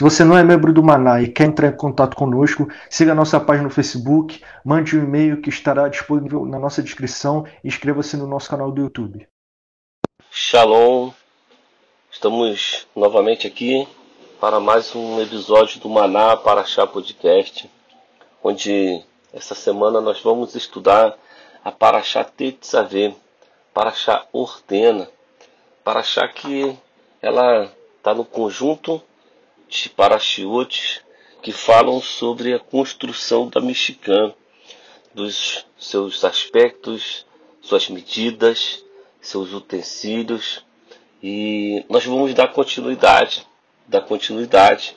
Se você não é membro do Maná e quer entrar em contato conosco, siga a nossa página no Facebook, mande um e-mail que estará disponível na nossa descrição e inscreva-se no nosso canal do YouTube. Shalom, estamos novamente aqui para mais um episódio do Maná para Chá Podcast, onde essa semana nós vamos estudar a Paraxá Tetzaveh, Paraxá Ordena, Paraxá que ela está no conjunto Parashiot que falam sobre a construção da Mexicana, dos seus aspectos, suas medidas, seus utensílios. E nós vamos dar continuidade, dar continuidade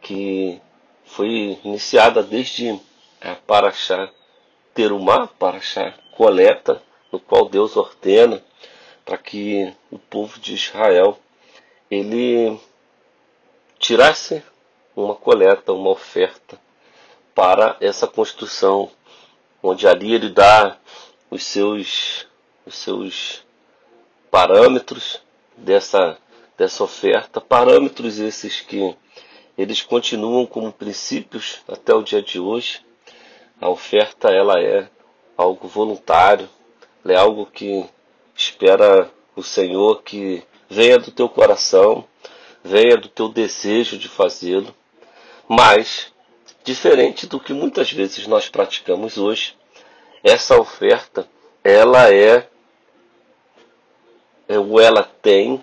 que foi iniciada desde a Paraxá Terumá, Paraxá Coleta, no qual Deus ordena para que o povo de Israel ele tirasse uma coleta, uma oferta para essa construção, onde ali ele dá os seus, os seus parâmetros dessa, dessa oferta, parâmetros esses que eles continuam como princípios até o dia de hoje. A oferta ela é algo voluntário, é algo que espera o Senhor que venha do teu coração, venha do teu desejo de fazê-lo, mas, diferente do que muitas vezes nós praticamos hoje, essa oferta, ela é, é ou ela tem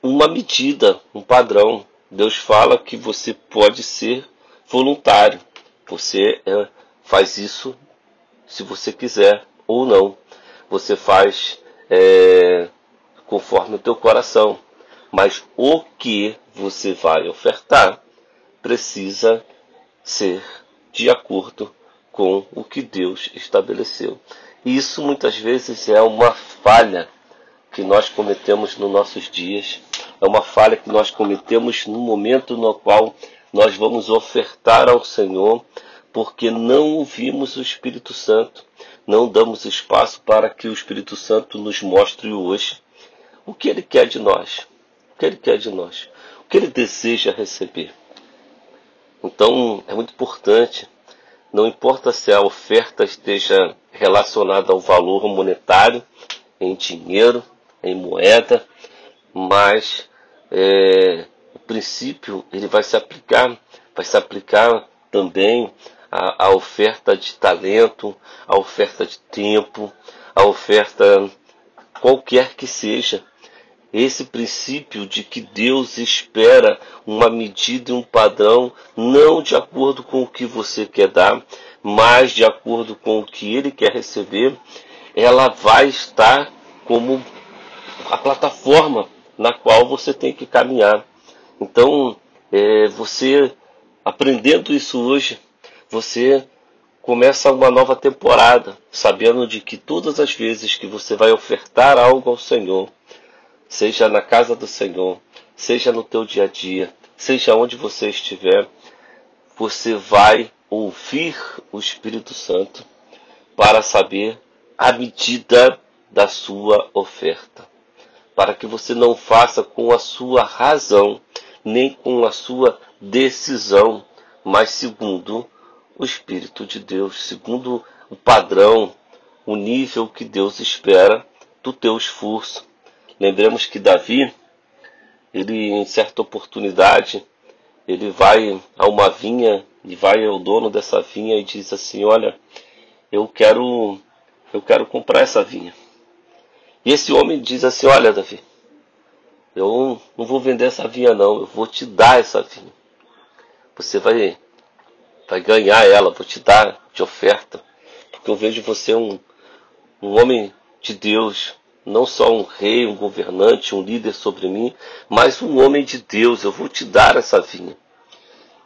uma medida, um padrão. Deus fala que você pode ser voluntário. Você é, faz isso se você quiser ou não. Você faz é, conforme o teu coração. Mas o que você vai ofertar precisa ser de acordo com o que Deus estabeleceu. E isso muitas vezes é uma falha que nós cometemos nos nossos dias, é uma falha que nós cometemos no momento no qual nós vamos ofertar ao Senhor, porque não ouvimos o Espírito Santo, não damos espaço para que o Espírito Santo nos mostre hoje o que ele quer de nós que Ele quer de nós, o que Ele deseja receber. Então é muito importante, não importa se a oferta esteja relacionada ao valor monetário, em dinheiro, em moeda, mas é, o princípio ele vai se aplicar, vai se aplicar também à, à oferta de talento, à oferta de tempo, à oferta qualquer que seja esse princípio de que Deus espera uma medida e um padrão não de acordo com o que você quer dar, mas de acordo com o que ele quer receber, ela vai estar como a plataforma na qual você tem que caminhar. Então, é, você aprendendo isso hoje, você começa uma nova temporada, sabendo de que todas as vezes que você vai ofertar algo ao Senhor, seja na casa do Senhor, seja no teu dia a dia, seja onde você estiver, você vai ouvir o Espírito Santo para saber a medida da sua oferta, para que você não faça com a sua razão, nem com a sua decisão, mas segundo o Espírito de Deus, segundo o padrão, o nível que Deus espera do teu esforço, Lembremos que Davi, ele em certa oportunidade, ele vai a uma vinha e vai ao dono dessa vinha e diz assim: "Olha, eu quero eu quero comprar essa vinha". E esse homem diz assim: "Olha, Davi, eu não vou vender essa vinha não, eu vou te dar essa vinha". você vai, vai ganhar ela, vou te dar de oferta. Porque eu vejo você um, um homem de Deus, não só um rei, um governante, um líder sobre mim, mas um homem de Deus, eu vou te dar essa vinha.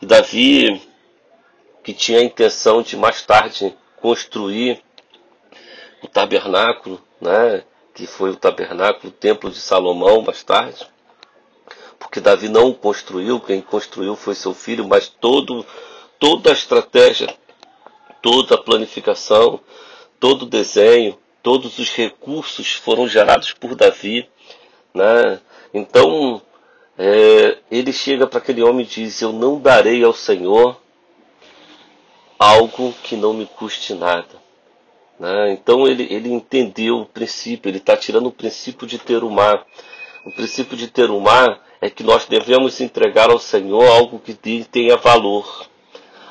E Davi, que tinha a intenção de mais tarde construir o tabernáculo, né, que foi o tabernáculo, o templo de Salomão mais tarde, porque Davi não construiu, quem construiu foi seu filho, mas todo, toda a estratégia, toda a planificação, todo o desenho, todos os recursos foram gerados por Davi. Né? Então, é, ele chega para aquele homem e diz: Eu não darei ao Senhor algo que não me custe nada. Né? Então ele, ele entendeu o princípio, ele está tirando o princípio de ter o mar. O princípio de ter o mar é que nós devemos entregar ao Senhor algo que tenha valor,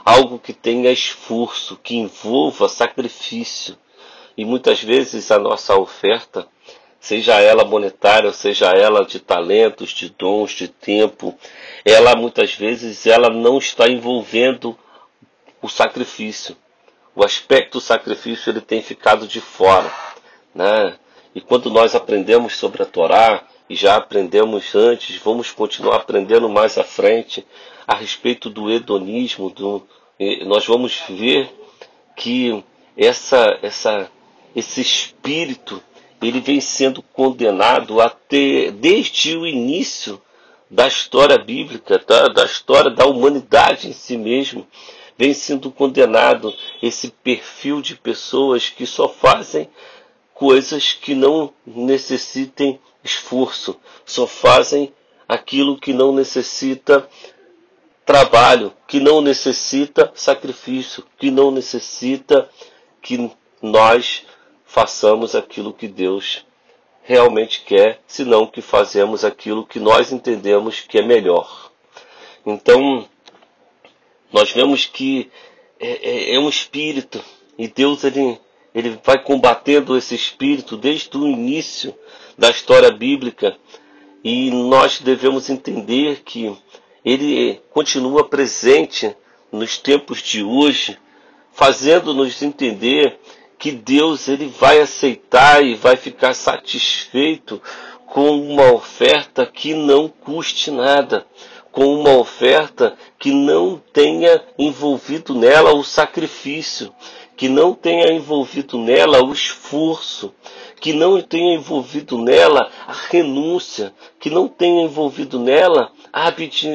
algo que tenha esforço, que envolva sacrifício. E muitas vezes a nossa oferta, seja ela monetária, seja ela de talentos, de dons, de tempo, ela muitas vezes ela não está envolvendo o sacrifício. O aspecto do sacrifício ele tem ficado de fora, né? E quando nós aprendemos sobre a Torá, e já aprendemos antes, vamos continuar aprendendo mais à frente a respeito do hedonismo, do, nós vamos ver que essa, essa esse espírito ele vem sendo condenado até desde o início da história bíblica, da, da história da humanidade em si mesmo, vem sendo condenado esse perfil de pessoas que só fazem coisas que não necessitem esforço, só fazem aquilo que não necessita trabalho, que não necessita sacrifício, que não necessita que nós façamos aquilo que Deus realmente quer, senão que fazemos aquilo que nós entendemos que é melhor. Então, nós vemos que é, é, é um espírito e Deus ele, ele vai combatendo esse espírito desde o início da história bíblica e nós devemos entender que ele continua presente nos tempos de hoje, fazendo-nos entender que Deus ele vai aceitar e vai ficar satisfeito com uma oferta que não custe nada, com uma oferta que não tenha envolvido nela o sacrifício, que não tenha envolvido nela o esforço, que não tenha envolvido nela a renúncia, que não tenha envolvido nela a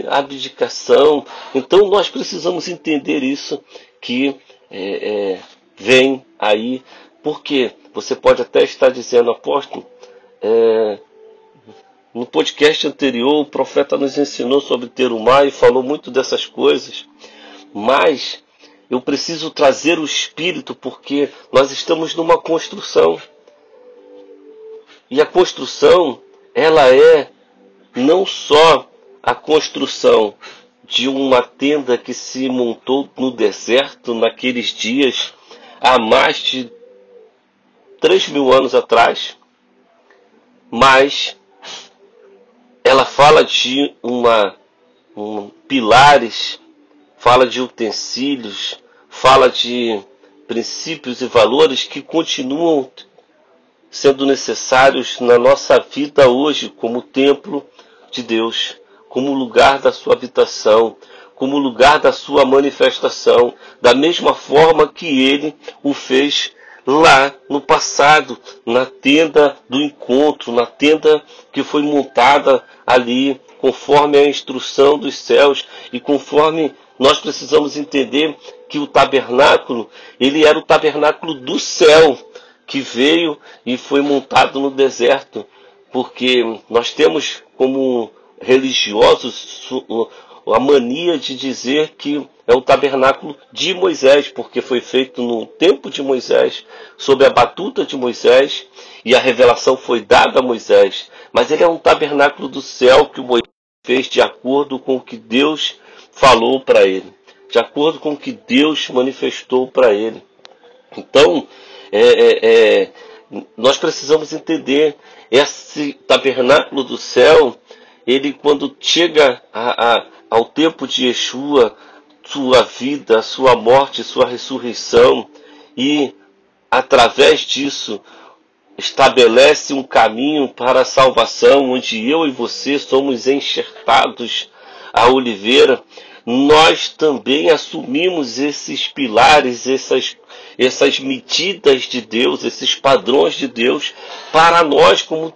abdicação. Então nós precisamos entender isso que é, é, vem aí, porque você pode até estar dizendo, apóstolo, é, no podcast anterior o profeta nos ensinou sobre ter o mar e falou muito dessas coisas, mas eu preciso trazer o espírito porque nós estamos numa construção. E a construção, ela é não só a construção de uma tenda que se montou no deserto naqueles dias há mais de 3 mil anos atrás, mas ela fala de uma um, pilares, fala de utensílios, fala de princípios e valores que continuam sendo necessários na nossa vida hoje como templo de Deus, como lugar da sua habitação, como lugar da sua manifestação, da mesma forma que ele o fez lá no passado, na tenda do encontro, na tenda que foi montada ali conforme a instrução dos céus e conforme nós precisamos entender que o tabernáculo, ele era o tabernáculo do céu que veio e foi montado no deserto, porque nós temos como religiosos a mania de dizer que é o tabernáculo de Moisés, porque foi feito no tempo de Moisés, sob a batuta de Moisés, e a revelação foi dada a Moisés. Mas ele é um tabernáculo do céu que Moisés fez de acordo com o que Deus falou para ele, de acordo com o que Deus manifestou para ele. Então, é, é, é, nós precisamos entender esse tabernáculo do céu, ele quando chega a, a ao tempo de Yeshua, sua vida, sua morte, sua ressurreição e através disso estabelece um caminho para a salvação, onde eu e você somos enxertados a oliveira, nós também assumimos esses pilares, essas, essas medidas de Deus, esses padrões de Deus, para nós como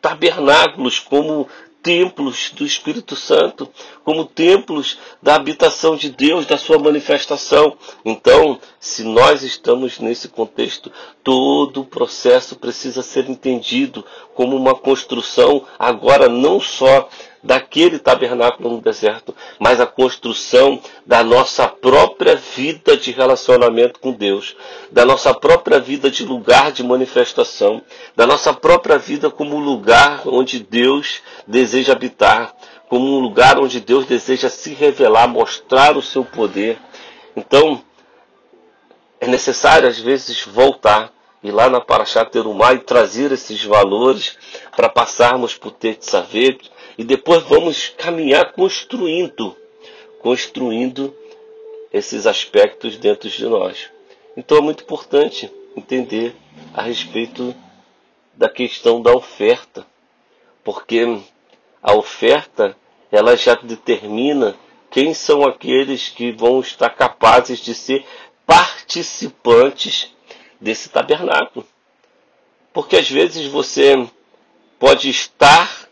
tabernáculos, como templos do Espírito Santo, como templos da habitação de Deus, da sua manifestação. Então, se nós estamos nesse contexto, todo o processo precisa ser entendido como uma construção, agora não só daquele tabernáculo no deserto, mas a construção da nossa própria vida de relacionamento com Deus, da nossa própria vida de lugar de manifestação, da nossa própria vida como lugar onde Deus deseja habitar, como um lugar onde Deus deseja se revelar, mostrar o seu poder. Então, é necessário às vezes voltar e lá na Paraxá Terumá e trazer esses valores para passarmos por Tetzavet, e depois vamos caminhar construindo, construindo esses aspectos dentro de nós. Então é muito importante entender a respeito da questão da oferta, porque a oferta ela já determina quem são aqueles que vão estar capazes de ser participantes desse tabernáculo. Porque às vezes você pode estar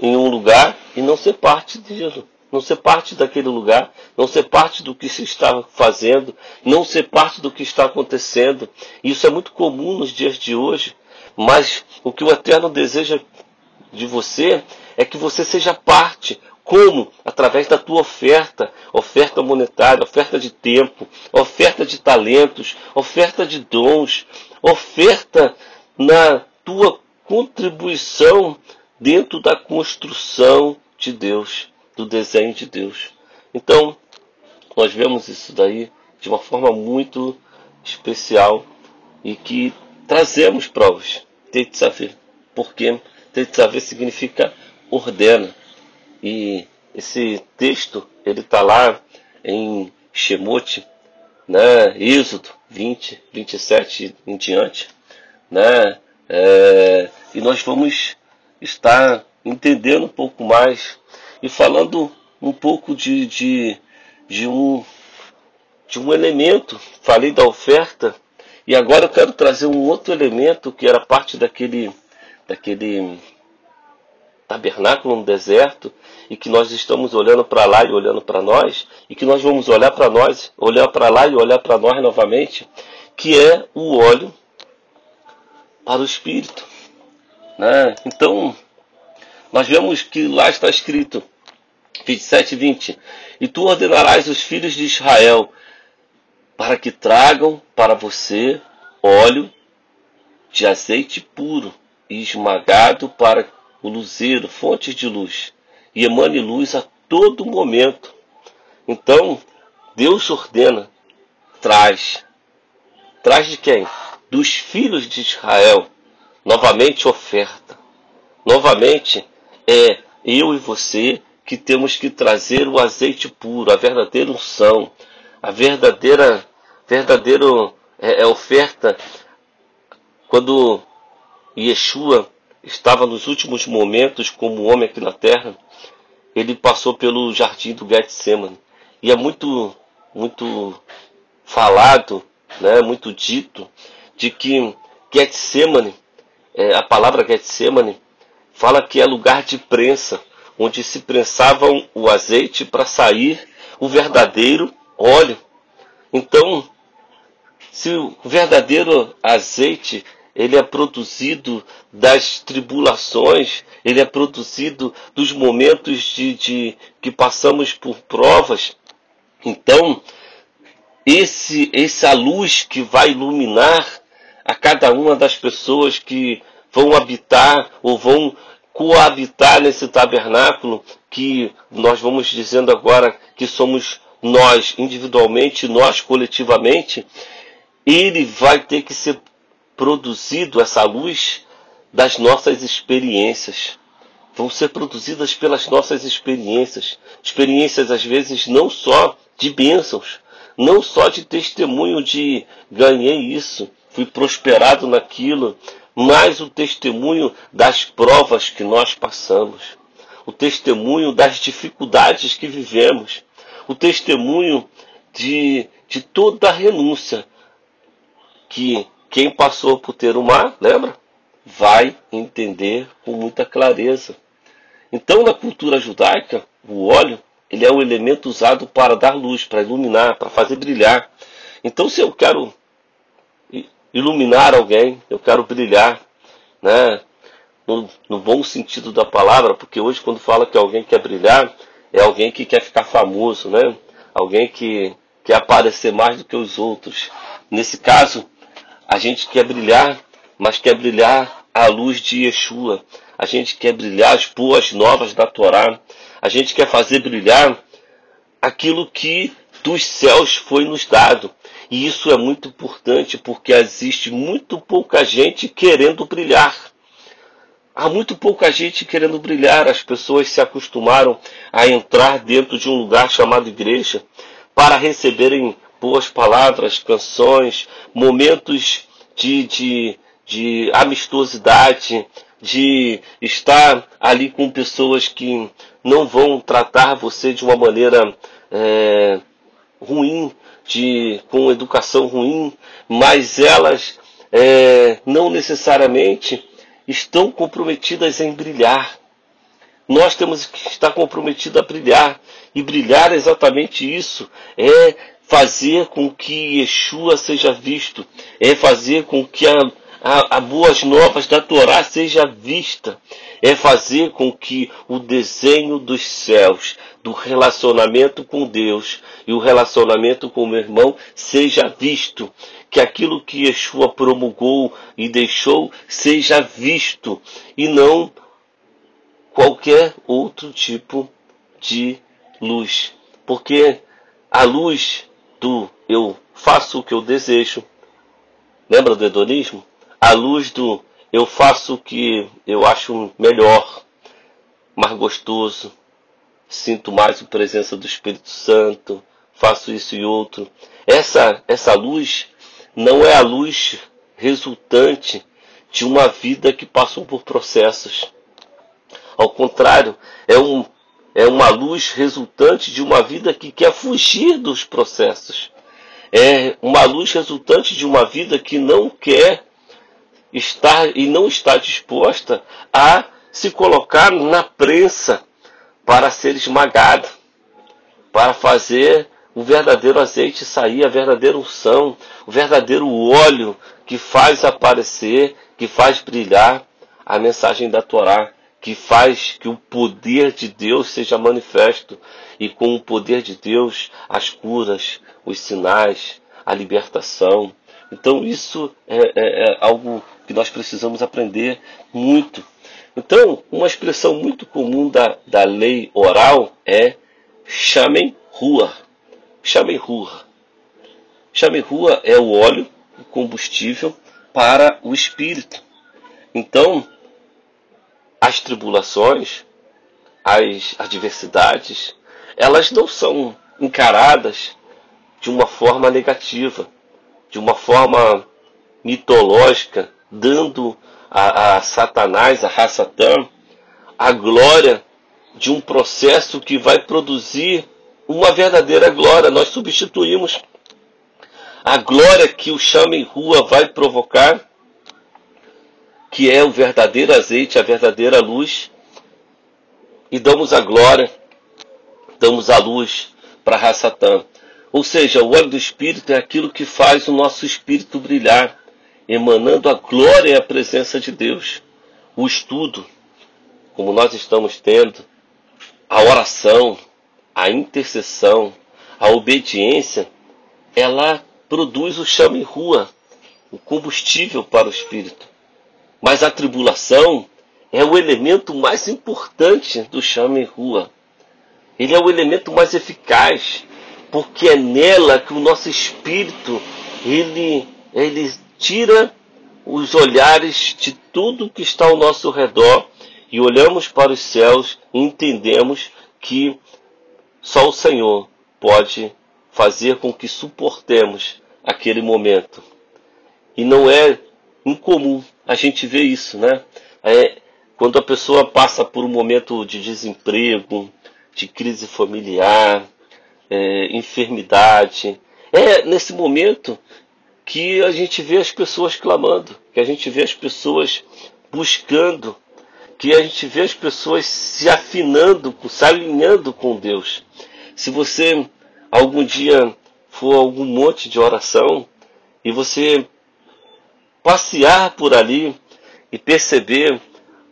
em um lugar e não ser parte disso, não ser parte daquele lugar, não ser parte do que se está fazendo, não ser parte do que está acontecendo. Isso é muito comum nos dias de hoje, mas o que o Eterno deseja de você é que você seja parte. Como? Através da tua oferta, oferta monetária, oferta de tempo, oferta de talentos, oferta de dons, oferta na tua contribuição dentro da construção de Deus, do desenho de Deus. Então, nós vemos isso daí de uma forma muito especial e que trazemos provas. Tetzaveh, porque Tetzaveh significa ordena. E esse texto, ele está lá em Shemot, né, Êxodo 20, 27 em diante, né, é, e nós vamos está entendendo um pouco mais e falando um pouco de, de, de, um, de um elemento. Falei da oferta e agora eu quero trazer um outro elemento que era parte daquele, daquele tabernáculo no deserto e que nós estamos olhando para lá e olhando para nós e que nós vamos olhar para nós, olhar para lá e olhar para nós novamente, que é o óleo para o Espírito. Né? Então, nós vemos que lá está escrito, 27 e 20: E tu ordenarás os filhos de Israel para que tragam para você óleo de azeite puro e esmagado para o luzeiro, fontes de luz, e emane luz a todo momento. Então, Deus ordena, traz. Traz de quem? Dos filhos de Israel novamente oferta. Novamente é eu e você que temos que trazer o azeite puro, a verdadeira unção, a verdadeira verdadeira é, é oferta quando Yeshua estava nos últimos momentos como homem aqui na terra, ele passou pelo jardim do Getsemane. E é muito muito falado, né, muito dito de que Getsemane é, a palavra Getsemane fala que é lugar de prensa, onde se prensavam o azeite para sair o verdadeiro óleo. Então, se o verdadeiro azeite ele é produzido das tribulações, ele é produzido dos momentos de, de que passamos por provas. Então, esse essa luz que vai iluminar a cada uma das pessoas que vão habitar ou vão coabitar nesse tabernáculo que nós vamos dizendo agora que somos nós individualmente, nós coletivamente, ele vai ter que ser produzido essa luz das nossas experiências. Vão ser produzidas pelas nossas experiências, experiências às vezes não só de bênçãos, não só de testemunho de ganhei isso, fui prosperado naquilo, mas o testemunho das provas que nós passamos, o testemunho das dificuldades que vivemos, o testemunho de, de toda a renúncia que quem passou por ter o mar, lembra? Vai entender com muita clareza. Então, na cultura judaica, o óleo ele é o elemento usado para dar luz, para iluminar, para fazer brilhar. Então, se eu quero iluminar alguém, eu quero brilhar, né? No, no, bom sentido da palavra, porque hoje quando fala que alguém quer brilhar, é alguém que quer ficar famoso, né? Alguém que quer aparecer mais do que os outros. Nesse caso, a gente quer brilhar, mas quer brilhar à luz de Yeshua. A gente quer brilhar as boas novas da Torá. A gente quer fazer brilhar aquilo que dos céus foi nos dado. E isso é muito importante porque existe muito pouca gente querendo brilhar. Há muito pouca gente querendo brilhar. As pessoas se acostumaram a entrar dentro de um lugar chamado igreja para receberem boas palavras, canções, momentos de, de, de amistosidade, de estar ali com pessoas que não vão tratar você de uma maneira é, ruim, de, com educação ruim, mas elas é, não necessariamente estão comprometidas em brilhar. Nós temos que estar comprometidos a brilhar. E brilhar é exatamente isso. É fazer com que Yeshua seja visto. É fazer com que a, a, a boas novas da Torá seja vista. É fazer com que o desenho dos céus, do relacionamento com Deus e o relacionamento com o meu irmão seja visto. Que aquilo que Yeshua promulgou e deixou seja visto e não qualquer outro tipo de luz. Porque a luz do eu faço o que eu desejo, lembra do hedonismo? A luz do eu faço o que eu acho melhor, mais gostoso, sinto mais a presença do Espírito Santo, faço isso e outro. Essa, essa luz não é a luz resultante de uma vida que passou por processos. Ao contrário, é, um, é uma luz resultante de uma vida que quer fugir dos processos. É uma luz resultante de uma vida que não quer estar e não está disposta a se colocar na prensa para ser esmagado, para fazer o verdadeiro azeite sair, a verdadeira unção, o verdadeiro óleo que faz aparecer, que faz brilhar a mensagem da Torá, que faz que o poder de Deus seja manifesto e com o poder de Deus as curas, os sinais, a libertação. Então isso é, é, é algo que nós precisamos aprender muito então, uma expressão muito comum da, da lei oral é chamem rua. Chamem rua. Chamem rua é o óleo, o combustível para o espírito. Então, as tribulações, as adversidades, elas não são encaradas de uma forma negativa, de uma forma mitológica, dando a, a Satanás, a Rassatã, a glória de um processo que vai produzir uma verdadeira glória. Nós substituímos a glória que o chama em rua vai provocar, que é o verdadeiro azeite, a verdadeira luz, e damos a glória, damos a luz para Rassatã. Ou seja, o óleo do Espírito é aquilo que faz o nosso espírito brilhar emanando a glória e a presença de Deus. O estudo, como nós estamos tendo, a oração, a intercessão, a obediência, ela produz o chama em rua, o combustível para o espírito. Mas a tribulação é o elemento mais importante do chama em rua. Ele é o elemento mais eficaz, porque é nela que o nosso espírito ele, ele tira os olhares de tudo que está ao nosso redor e olhamos para os céus e entendemos que só o Senhor pode fazer com que suportemos aquele momento. E não é incomum a gente ver isso, né? É, quando a pessoa passa por um momento de desemprego, de crise familiar, é, enfermidade, é nesse momento que a gente vê as pessoas clamando, que a gente vê as pessoas buscando, que a gente vê as pessoas se afinando, se alinhando com Deus. Se você algum dia for algum monte de oração e você passear por ali e perceber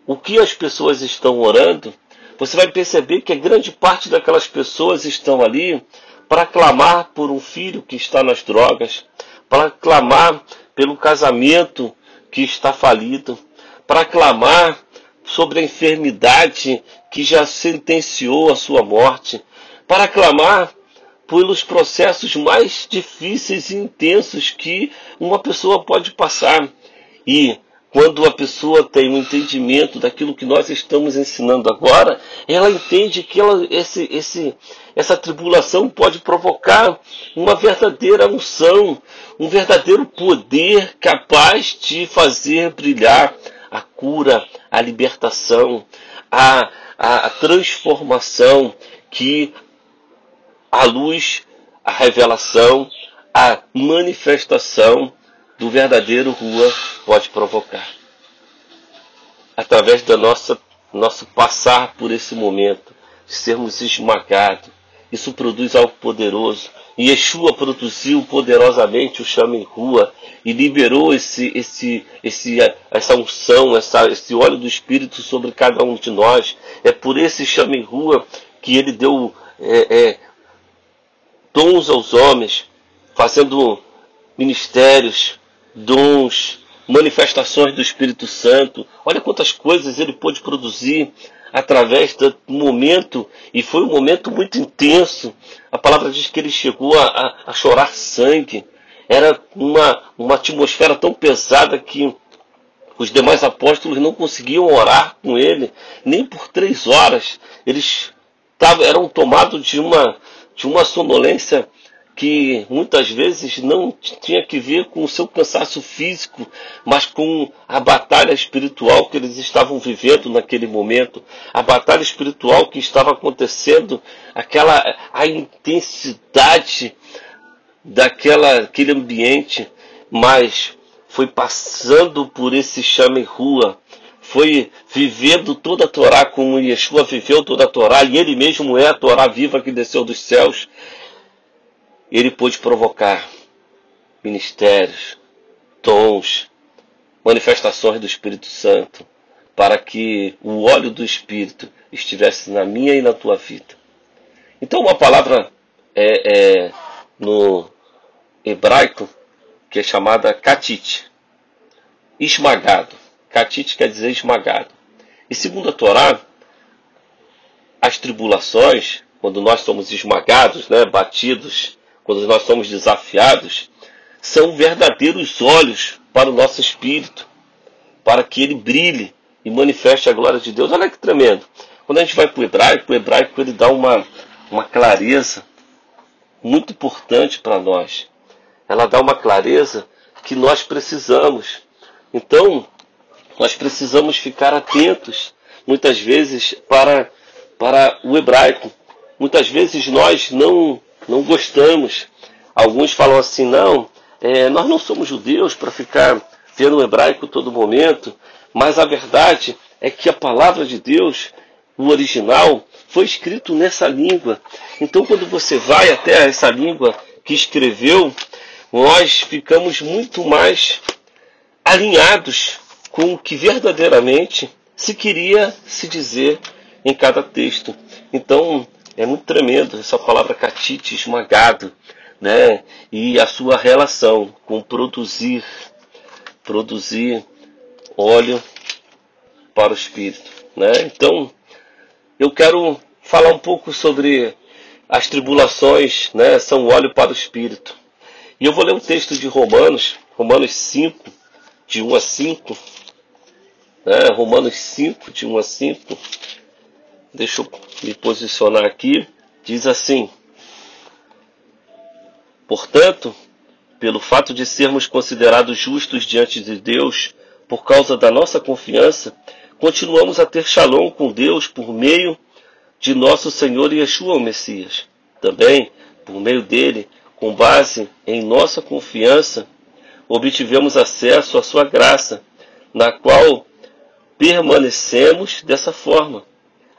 o que as pessoas estão orando, você vai perceber que a grande parte daquelas pessoas estão ali para clamar por um filho que está nas drogas, para clamar pelo casamento que está falido, para clamar sobre a enfermidade que já sentenciou a sua morte, para clamar pelos processos mais difíceis e intensos que uma pessoa pode passar. E quando a pessoa tem um entendimento daquilo que nós estamos ensinando agora, ela entende que ela, esse, esse, essa tribulação pode provocar uma verdadeira unção, um verdadeiro poder capaz de fazer brilhar a cura, a libertação, a, a, a transformação que a luz, a revelação, a manifestação do verdadeiro rua pode provocar. Através da nossa nosso passar por esse momento, de sermos esmagados, isso produz algo poderoso. E Yeshua produziu poderosamente o chama em rua e liberou esse, esse, esse, essa unção, essa, esse óleo do Espírito sobre cada um de nós. É por esse chama em rua que ele deu é, é, dons aos homens, fazendo ministérios, dons, manifestações do Espírito Santo. Olha quantas coisas ele pôde produzir através do momento, e foi um momento muito intenso. A palavra diz que ele chegou a, a, a chorar sangue. Era uma, uma atmosfera tão pesada que os demais apóstolos não conseguiam orar com ele, nem por três horas. Eles tavam, eram tomados de uma, de uma sonolência que muitas vezes não tinha que ver com o seu cansaço físico, mas com a batalha espiritual que eles estavam vivendo naquele momento, a batalha espiritual que estava acontecendo, aquela a intensidade daquela aquele ambiente, mas foi passando por esse chame rua, foi vivendo toda a Torá como Yeshua viveu toda a Torá, e ele mesmo é a Torá viva que desceu dos céus ele pôde provocar ministérios, dons, manifestações do Espírito Santo, para que o óleo do Espírito estivesse na minha e na tua vida. Então, uma palavra é, é no hebraico que é chamada katite, esmagado. Katite quer dizer esmagado. E segundo a Torá, as tribulações, quando nós somos esmagados, né, batidos quando nós somos desafiados, são verdadeiros olhos para o nosso espírito, para que ele brilhe e manifeste a glória de Deus. Olha que tremendo. Quando a gente vai para o hebraico, o hebraico ele dá uma, uma clareza muito importante para nós. Ela dá uma clareza que nós precisamos. Então, nós precisamos ficar atentos, muitas vezes, para, para o hebraico. Muitas vezes nós não não gostamos. Alguns falam assim, não, é, nós não somos judeus para ficar vendo o hebraico todo momento, mas a verdade é que a palavra de Deus, o original, foi escrito nessa língua. Então, quando você vai até essa língua que escreveu, nós ficamos muito mais alinhados com o que verdadeiramente se queria se dizer em cada texto. Então, é muito tremendo essa palavra catite, esmagado, né? E a sua relação com produzir, produzir óleo para o espírito, né? Então, eu quero falar um pouco sobre as tribulações, né? São óleo para o espírito. E eu vou ler um texto de Romanos, Romanos 5, de 1 a 5, né? Romanos 5, de 1 a 5. Deixa eu me posicionar aqui, diz assim: Portanto, pelo fato de sermos considerados justos diante de Deus, por causa da nossa confiança, continuamos a ter shalom com Deus por meio de nosso Senhor Yeshua o Messias. Também, por meio dele, com base em nossa confiança, obtivemos acesso à sua graça, na qual permanecemos dessa forma.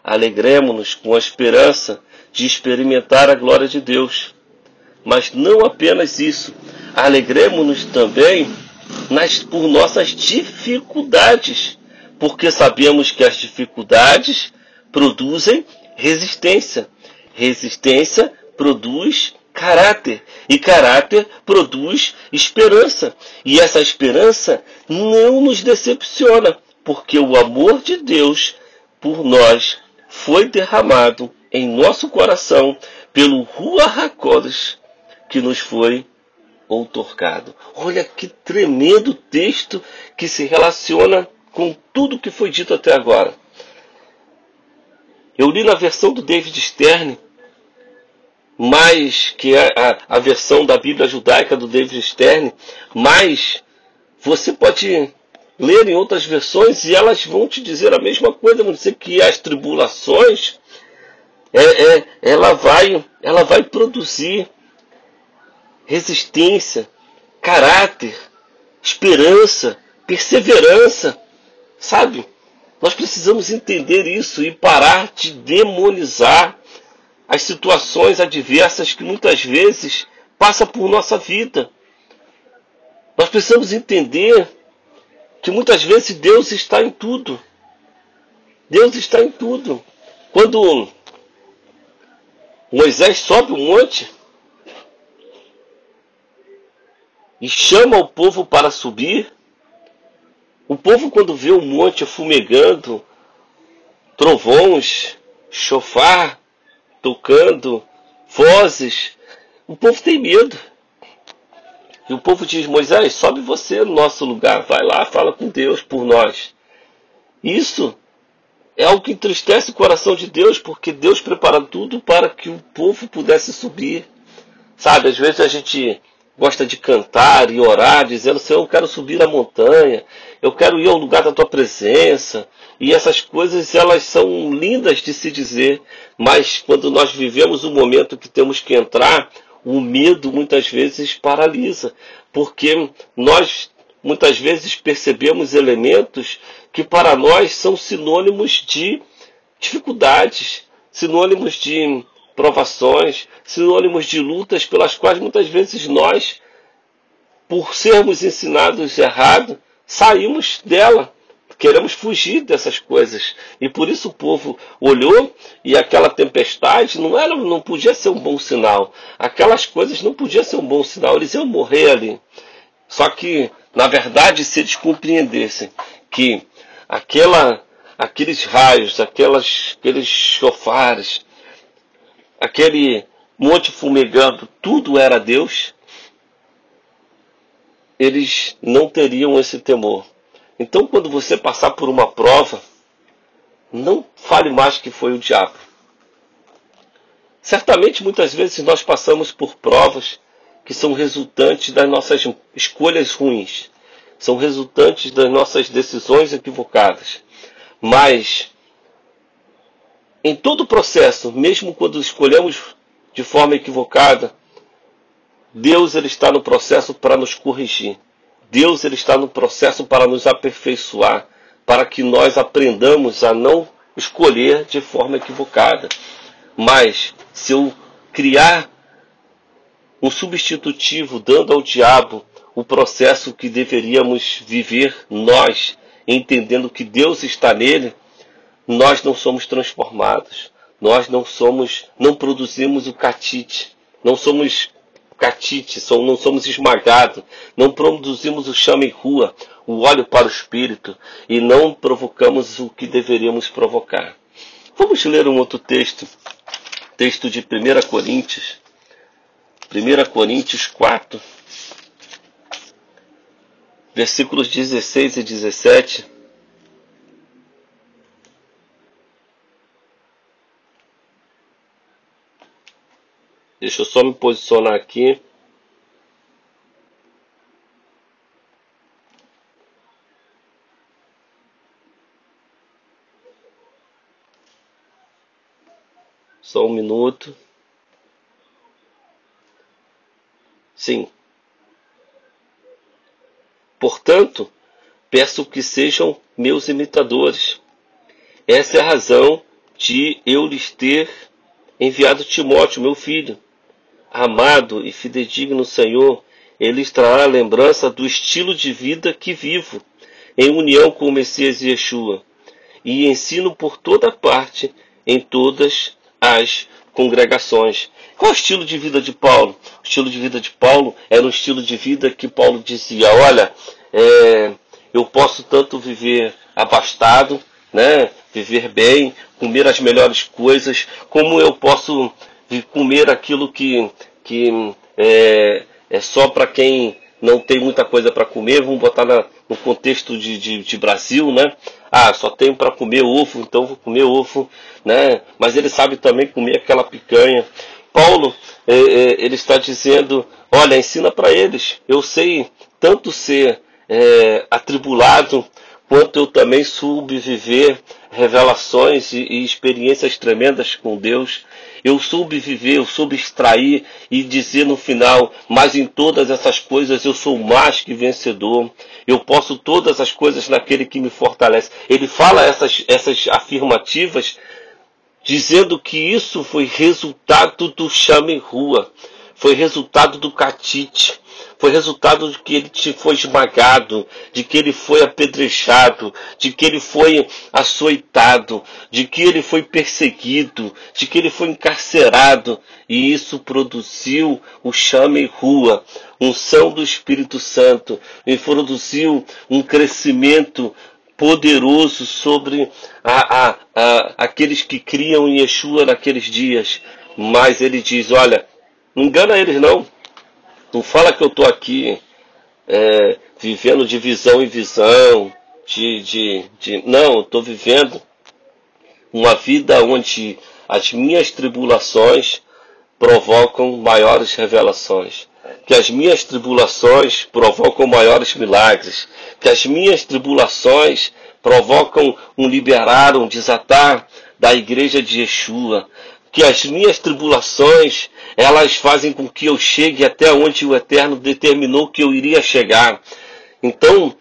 Alegremos-nos com a esperança de experimentar a glória de Deus. Mas não apenas isso, alegremos-nos também nas, por nossas dificuldades, porque sabemos que as dificuldades produzem resistência. Resistência produz caráter e caráter produz esperança. E essa esperança não nos decepciona, porque o amor de Deus por nós foi derramado em nosso coração pelo Ruach HaKodesh que nos foi outorgado. Olha que tremendo texto que se relaciona com tudo que foi dito até agora. Eu li na versão do David Stern, mais que a, a, a versão da Bíblia judaica do David Stern, mas você pode ler em outras versões e elas vão te dizer a mesma coisa, vão dizer que as tribulações é, é, ela vai ela vai produzir resistência, caráter, esperança, perseverança, sabe? Nós precisamos entender isso e parar de demonizar as situações adversas que muitas vezes passam por nossa vida. Nós precisamos entender que muitas vezes Deus está em tudo. Deus está em tudo. Quando Moisés sobe o monte, e chama o povo para subir. O povo, quando vê o monte fumegando, trovões, chofar tocando, vozes, o povo tem medo. E o povo diz: Moisés, sobe você no nosso lugar, vai lá, fala com Deus por nós. Isso é algo que entristece o coração de Deus, porque Deus prepara tudo para que o povo pudesse subir. Sabe, às vezes a gente gosta de cantar e orar, dizendo: Senhor, eu quero subir a montanha, eu quero ir ao lugar da tua presença. E essas coisas elas são lindas de se dizer, mas quando nós vivemos o momento que temos que entrar, o medo muitas vezes paralisa, porque nós muitas vezes percebemos elementos que para nós são sinônimos de dificuldades, sinônimos de provações, sinônimos de lutas pelas quais muitas vezes nós, por sermos ensinados errado, saímos dela. Queremos fugir dessas coisas. E por isso o povo olhou e aquela tempestade não era, não podia ser um bom sinal. Aquelas coisas não podiam ser um bom sinal. Eles iam morrer ali. Só que, na verdade, se eles compreendessem que aquela, aqueles raios, aquelas, aqueles chofares, aquele monte fumegando, tudo era Deus, eles não teriam esse temor. Então, quando você passar por uma prova, não fale mais que foi o diabo. Certamente, muitas vezes nós passamos por provas que são resultantes das nossas escolhas ruins, são resultantes das nossas decisões equivocadas. Mas em todo o processo, mesmo quando escolhemos de forma equivocada, Deus ele está no processo para nos corrigir. Deus ele está no processo para nos aperfeiçoar, para que nós aprendamos a não escolher de forma equivocada. Mas se eu criar um substitutivo dando ao diabo o processo que deveríamos viver nós, entendendo que Deus está nele, nós não somos transformados. Nós não somos, não produzimos o catite. Não somos catite, não somos esmagados. Não produzimos o chama em rua, o óleo para o espírito. E não provocamos o que deveríamos provocar. Vamos ler um outro texto. Texto de 1 Coríntios. 1 Coríntios 4. Versículos 16 e 17 Deixa eu só me posicionar aqui. Só um minuto. Sim. Portanto, peço que sejam meus imitadores. Essa é a razão de eu lhes ter enviado Timóteo, meu filho amado e fidedigno Senhor. Ele trará lembrança do estilo de vida que vivo, em união com o Messias Yeshua, e ensino por toda parte, em todas as congregações. Qual é o estilo de vida de Paulo? O estilo de vida de Paulo era um estilo de vida que Paulo dizia: olha, é, eu posso tanto viver abastado, né, viver bem, comer as melhores coisas, como eu posso comer aquilo que, que é, é só para quem não tem muita coisa para comer, vamos botar na, no contexto de, de, de, Brasil, né? Ah, só tenho para comer ovo, então vou comer ovo, né? Mas ele sabe também comer aquela picanha. Paulo, é, é, ele está dizendo, olha, ensina para eles. Eu sei tanto ser é, atribulado, quanto eu também soube viver revelações e, e experiências tremendas com Deus. Eu soube viver, eu soube extrair e dizer no final, mas em todas essas coisas eu sou mais que vencedor. Eu posso todas as coisas naquele que me fortalece. Ele fala essas, essas afirmativas dizendo que isso foi resultado do chame rua, foi resultado do catite, foi resultado de que ele foi esmagado, de que ele foi apedrejado, de que ele foi açoitado, de que ele foi perseguido, de que ele foi encarcerado, e isso produziu o chame rua, unção do Espírito Santo, e produziu um crescimento poderoso sobre a, a, a, aqueles que criam em Yeshua naqueles dias. Mas ele diz: olha, não engana eles não. Não fala que eu estou aqui é, vivendo de visão em visão, de, de, de não, eu estou vivendo uma vida onde as minhas tribulações provocam maiores revelações, que as minhas tribulações provocam maiores milagres, que as minhas tribulações provocam um liberar, um desatar da igreja de Yeshua, que as minhas tribulações elas fazem com que eu chegue até onde o Eterno determinou que eu iria chegar. Então,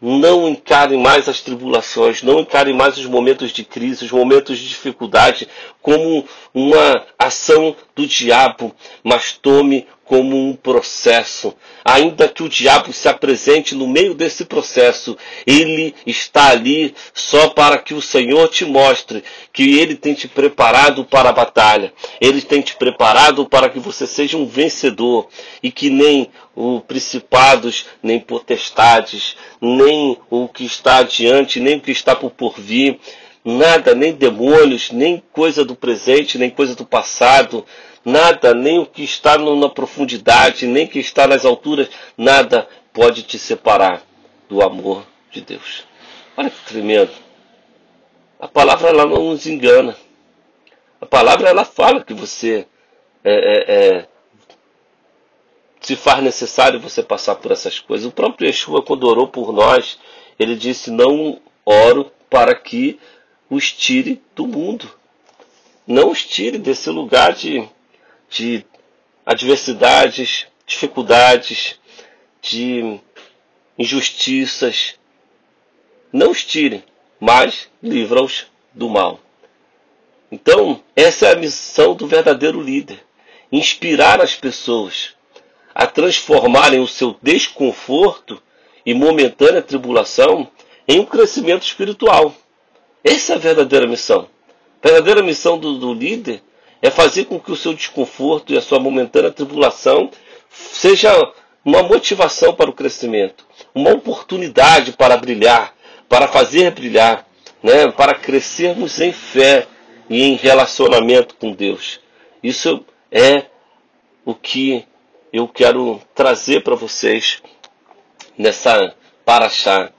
não encarem mais as tribulações, não encarem mais os momentos de crise, os momentos de dificuldade como uma ação do diabo, mas tome como um processo. Ainda que o diabo se apresente no meio desse processo, ele está ali só para que o Senhor te mostre que ele tem te preparado para a batalha. Ele tem te preparado para que você seja um vencedor e que nem os principados, nem potestades, nem o que está adiante, nem o que está por vir, nada, nem demônios, nem coisa do presente, nem coisa do passado, nada, nem o que está na profundidade, nem o que está nas alturas, nada pode te separar do amor de Deus. Olha que tremendo. A palavra ela não nos engana. A palavra ela fala que você é, é, é, se faz necessário você passar por essas coisas. O próprio Yeshua, quando orou por nós, ele disse: Não oro para que os tire do mundo. Não os tire desse lugar de de adversidades, dificuldades, de injustiças. Não os tire, mas livra-os do mal. Então, essa é a missão do verdadeiro líder: inspirar as pessoas a transformarem o seu desconforto e momentânea tribulação em um crescimento espiritual. Essa é a verdadeira missão. A verdadeira missão do, do líder é fazer com que o seu desconforto e a sua momentânea tribulação seja uma motivação para o crescimento, uma oportunidade para brilhar, para fazer brilhar, né, para crescermos em fé e em relacionamento com Deus. Isso é o que eu quero trazer para vocês nessa paraxá,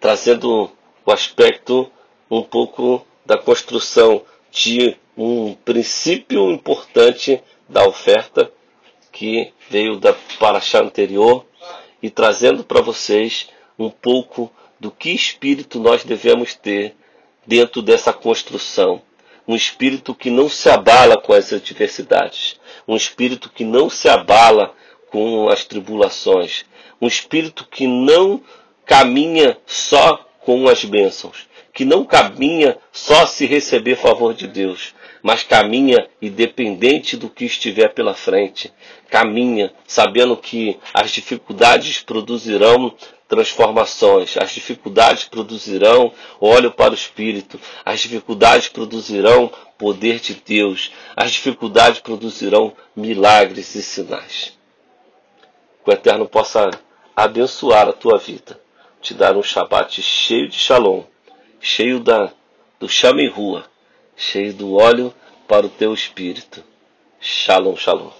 trazendo o aspecto um pouco da construção de um princípio importante da oferta que veio da paraxá anterior e trazendo para vocês um pouco do que espírito nós devemos ter dentro dessa construção, um espírito que não se abala com as adversidades, um espírito que não se abala com as tribulações, um espírito que não caminha só com as bênçãos, que não caminha só se receber favor de Deus, mas caminha independente do que estiver pela frente. Caminha sabendo que as dificuldades produzirão transformações, as dificuldades produzirão óleo para o Espírito, as dificuldades produzirão poder de Deus, as dificuldades produzirão milagres e sinais. Que o Eterno possa abençoar a tua vida, te dar um Shabat cheio de shalom, cheio da, do chame rua cheio do óleo para o teu espírito. Shalom, shalom.